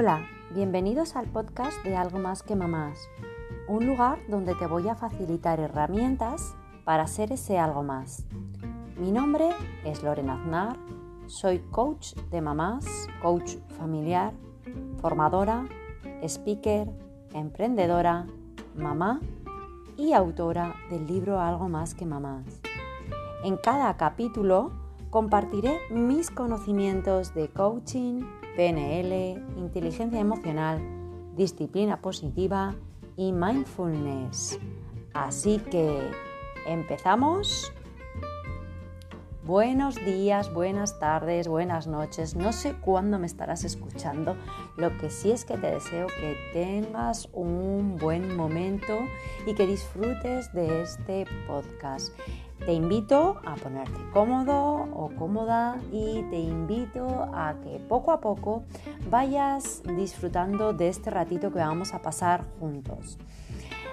Hola, bienvenidos al podcast de Algo más que mamás, un lugar donde te voy a facilitar herramientas para ser ese algo más. Mi nombre es Lorena Aznar, soy coach de mamás, coach familiar, formadora, speaker, emprendedora, mamá y autora del libro Algo más que mamás. En cada capítulo compartiré mis conocimientos de coaching, PNL, inteligencia emocional, disciplina positiva y mindfulness. Así que, ¿empezamos? Buenos días, buenas tardes, buenas noches. No sé cuándo me estarás escuchando. Lo que sí es que te deseo que tengas un buen momento y que disfrutes de este podcast. Te invito a ponerte cómodo o cómoda y te invito a que poco a poco vayas disfrutando de este ratito que vamos a pasar juntos.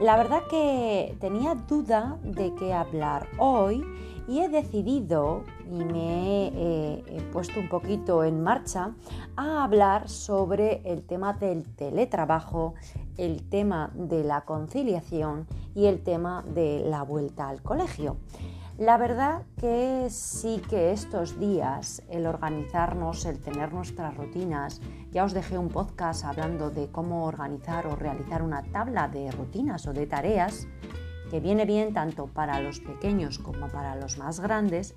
La verdad que tenía duda de qué hablar hoy y he decidido y me he, puesto un poquito en marcha a hablar sobre el tema del teletrabajo, el tema de la conciliación y el tema de la vuelta al colegio. La verdad que sí que estos días el organizarnos, el tener nuestras rutinas, ya os dejé un podcast hablando de cómo organizar o realizar una tabla de rutinas o de tareas, que viene bien tanto para los pequeños como para los más grandes.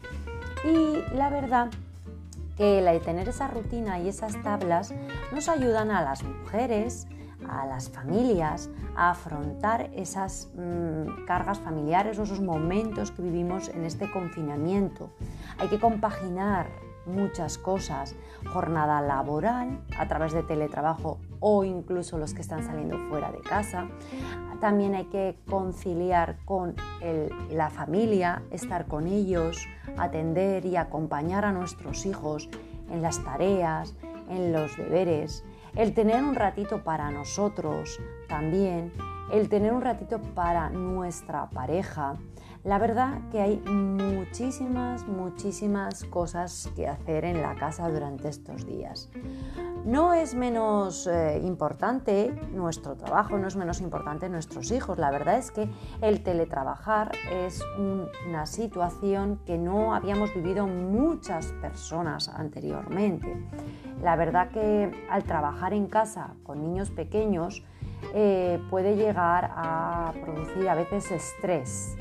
Y la verdad que el tener esa rutina y esas tablas nos ayudan a las mujeres, a las familias a afrontar esas mm, cargas familiares o esos momentos que vivimos en este confinamiento. Hay que compaginar muchas cosas, jornada laboral a través de teletrabajo o incluso los que están saliendo fuera de casa. También hay que conciliar con la familia, estar con ellos, atender y acompañar a nuestros hijos en las tareas, en los deberes, el tener un ratito para nosotros también, el tener un ratito para nuestra pareja. La verdad que hay muchísimas, muchísimas cosas que hacer en la casa durante estos días. No es menos eh, importante nuestro trabajo, no es menos importante nuestros hijos. La verdad es que el teletrabajar es una situación que no habíamos vivido muchas personas anteriormente. La verdad que al trabajar en casa con niños pequeños eh, puede llegar a producir a veces estrés.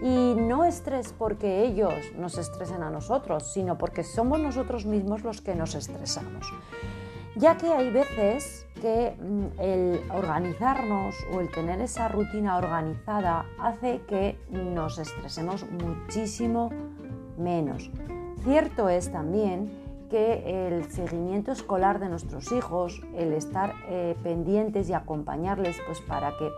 Y no estrés porque ellos nos estresen a nosotros, sino porque somos nosotros mismos los que nos estresamos ya que hay veces que mm, el organizarnos o el tener esa rutina organizada hace que nos estresemos muchísimo menos. Cierto es también el seguimiento escolar de nuestros hijos, el estar eh, pendientes y acompañarles pues para que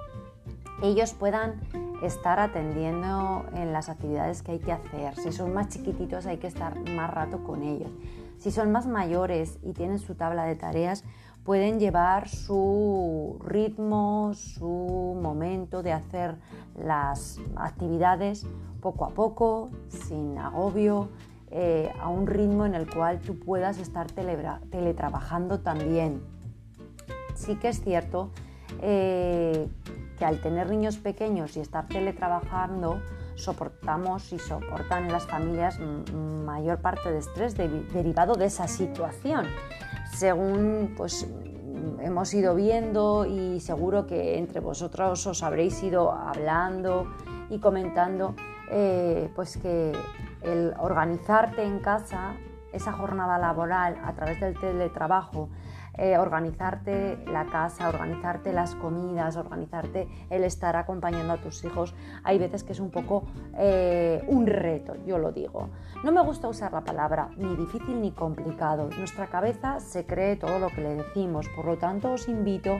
ellos puedan estar atendiendo en las actividades que hay que hacer. Si son más chiquititos hay que estar más rato con ellos. Si son más mayores y tienen su tabla de tareas, pueden llevar su ritmo, su momento de hacer las actividades poco a poco, sin agobio, eh, a un ritmo en el cual tú puedas estar teletrabajando también. Sí que es cierto eh, que al tener niños pequeños y estar teletrabajando, soportamos y soportan las familias mayor parte de estrés derivado de esa situación. Según pues hemos ido viendo y seguro que entre vosotros os habréis ido hablando y comentando, eh, pues que el organizarte en casa, esa jornada laboral a través del teletrabajo, eh, organizarte la casa, organizarte las comidas, organizarte el estar acompañando a tus hijos, hay veces que es un poco eh, un reto, yo lo digo. No me gusta usar la palabra ni difícil ni complicado. Nuestra cabeza se cree todo lo que le decimos, por lo tanto os invito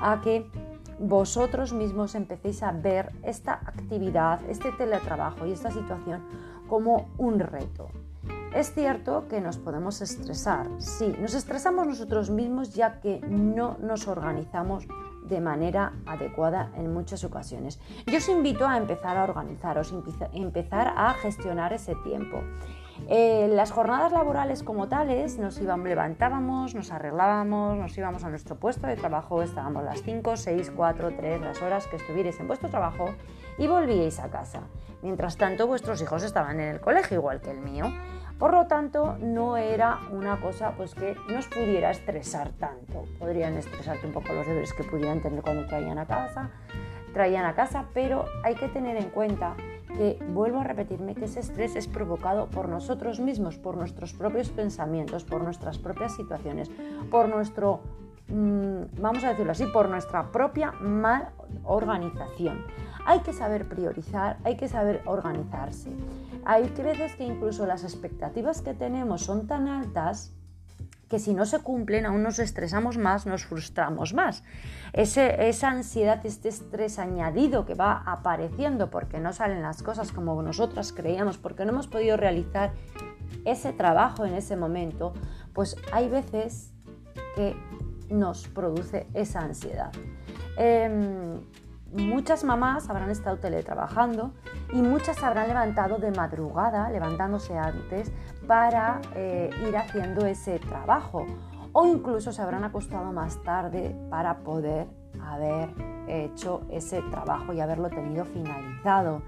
a que vosotros mismos empecéis a ver esta actividad, este teletrabajo y esta situación como un reto. Es cierto que nos podemos estresar, sí, nos estresamos nosotros mismos ya que no nos organizamos de manera adecuada en muchas ocasiones. Yo os invito a empezar a organizaros, empezar a gestionar ese tiempo. Eh, las jornadas laborales como tales nos íbamos, levantábamos, nos arreglábamos, nos íbamos a nuestro puesto de trabajo, estábamos las 5, 6, 4, 3, las horas que estuvierais en vuestro trabajo y volvíais a casa. Mientras tanto, vuestros hijos estaban en el colegio igual que el mío. Por lo tanto, no era una cosa pues, que nos pudiera estresar tanto. Podrían estresarte un poco los deberes que pudieran tener cuando traían a casa, traían a casa, pero hay que tener en cuenta que, vuelvo a repetirme, que ese estrés es provocado por nosotros mismos, por nuestros propios pensamientos, por nuestras propias situaciones, por nuestro, mm, vamos a decirlo así, por nuestra propia mal organización. Hay que saber priorizar, hay que saber organizarse. Hay veces que incluso las expectativas que tenemos son tan altas que si no se cumplen aún nos estresamos más, nos frustramos más. esa ansiedad, este estrés añadido que va apareciendo porque no salen las cosas como nosotras creíamos, porque no hemos podido realizar ese trabajo en ese momento, pues hay veces que nos produce esa ansiedad. Em, muchas mamás habrán estado teletrabajando y muchas habrán levantado de madrugada, levantándose antes, para eh, ir haciendo ese trabajo. O incluso se habrán acostado más tarde para poder haber hecho ese trabajo y haberlo tenido finalizado.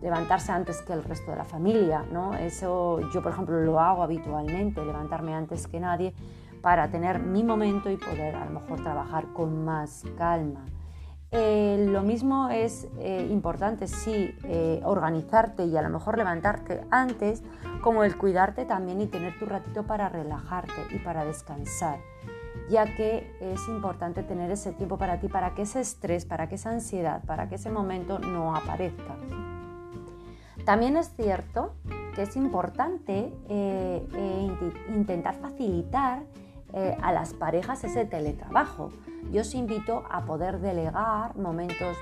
Levantarse antes que el resto de la familia, ¿no? Eso yo, por ejemplo, lo hago habitualmente, levantarme antes que nadie para tener mi momento y poder a lo mejor trabajar con más calma. Eh, lo mismo es eh, importante, sí, eh, organizarte y a lo mejor levantarte antes, como el cuidarte también y tener tu ratito para relajarte y para descansar, ya que es importante tener ese tiempo para ti, para que ese estrés, para que esa ansiedad, para que ese momento no aparezca. También es cierto que es importante intentar facilitar eh, a las parejas ese teletrabajo. Yo os invito a poder delegar momentos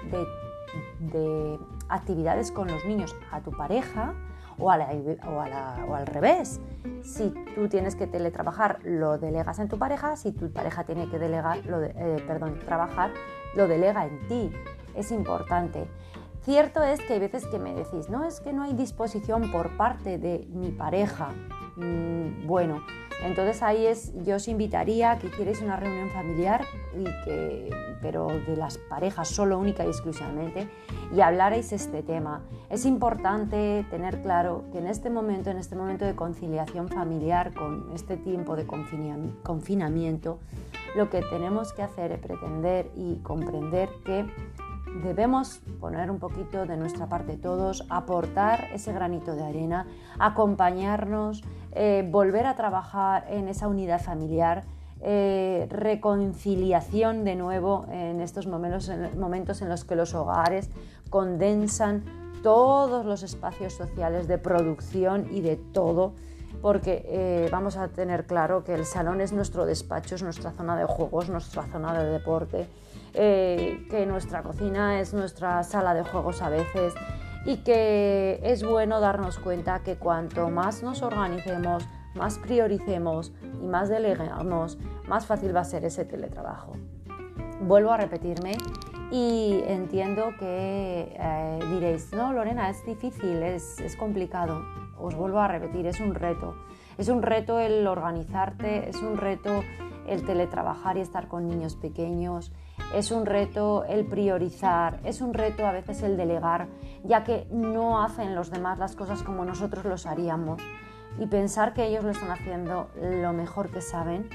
de, actividades con los niños a tu pareja o, al revés. Si tú tienes que teletrabajar, lo delegas en tu pareja. Si tu pareja tiene que delegar, lo eh, perdón, trabajar, lo delega en ti. Es importante. Cierto es que hay veces que me decís, no, es que no hay disposición por parte de mi pareja. Mm, bueno, entonces ahí es, yo os invitaría a que hicierais una reunión familiar, pero de las parejas solo única y exclusivamente, y hablarais este tema. Es importante tener claro que en este momento, en este momento de conciliación familiar, con este tiempo de confinamiento, lo que tenemos que hacer es pretender y comprender que debemos poner un poquito de nuestra parte todos, aportar ese granito de arena, acompañarnos, eh, volver a trabajar en esa unidad familiar, eh, reconciliación de nuevo en estos momentos, en los que los hogares condensan todos los espacios sociales de producción y de todo porque eh, vamos a tener claro que el salón es nuestro despacho, es nuestra zona de juegos, nuestra zona de deporte, que nuestra cocina es nuestra sala de juegos a veces y que es bueno darnos cuenta que cuanto más nos organicemos, más prioricemos y más delegamos, más fácil va a ser ese teletrabajo. Vuelvo a repetirme y entiendo que eh, diréis, no, Lorena, es difícil, es, es complicado. Os vuelvo a repetir, es un reto. Es un reto el organizarte, es un reto el teletrabajar y estar con niños pequeños, es un reto el priorizar, es un reto a veces el delegar, ya que no hacen los demás las cosas como nosotros los haríamos. Y pensar que ellos lo están haciendo lo mejor que saben,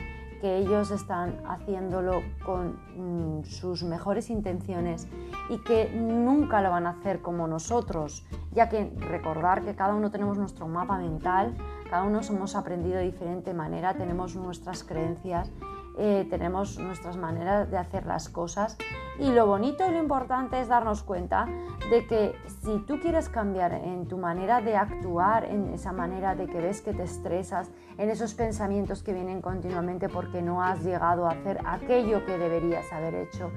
que ellos están haciéndolo con mm, sus mejores intenciones y que nunca lo van a hacer como nosotros, ya que recordar que cada uno tenemos nuestro mapa mental, cada uno somos aprendido de diferente manera, tenemos nuestras creencias eh, tenemos nuestras maneras de hacer las cosas. Y lo bonito y lo importante es darnos cuenta de que si tú quieres cambiar en tu manera de actuar, en esa manera de que ves que te estresas, en esos pensamientos que vienen continuamente porque no has llegado a hacer aquello que deberías haber hecho,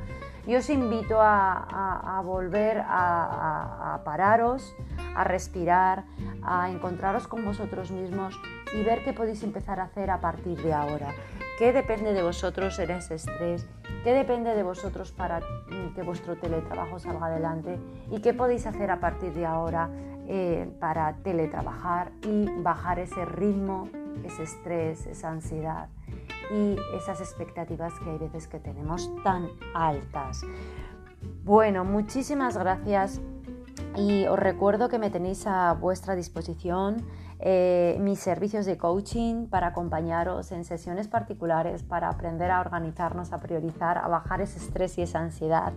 yo os invito a, volver a pararos, a respirar, a encontraros con vosotros mismos y ver qué podéis empezar a hacer a partir de ahora qué depende de vosotros en ese estrés, qué depende de vosotros para mm, que vuestro teletrabajo salga adelante y qué podéis hacer a partir de ahora eh, para teletrabajar y bajar ese ritmo, ese estrés, esa ansiedad y esas expectativas que hay veces que tenemos tan altas. Bueno, muchísimas gracias y os recuerdo que me tenéis a vuestra disposición eh, mis servicios de coaching para acompañaros en sesiones particulares para aprender a organizarnos, a priorizar, a bajar ese estrés y esa ansiedad.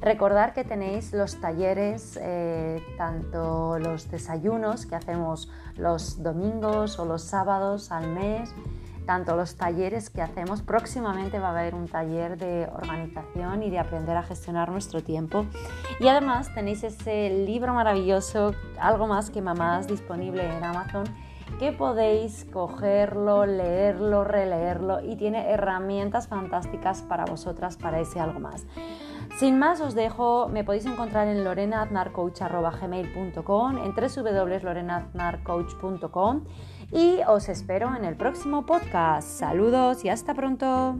Recordar que tenéis los talleres, eh, tanto los desayunos que hacemos los domingos o los sábados al mes, tanto los talleres que hacemos. Próximamente va a haber un taller de organización y de aprender a gestionar nuestro tiempo. Y además tenéis ese libro maravilloso, Algo más que mamás, disponible en Amazon que podéis cogerlo, leerlo, releerlo y tiene herramientas fantásticas para vosotras para ese algo más. Sin más os dejo, me podéis encontrar en lorenaznarcoach.gmail.com, en www.lorenaznarcoach.com y os espero en el próximo podcast. Saludos y hasta pronto.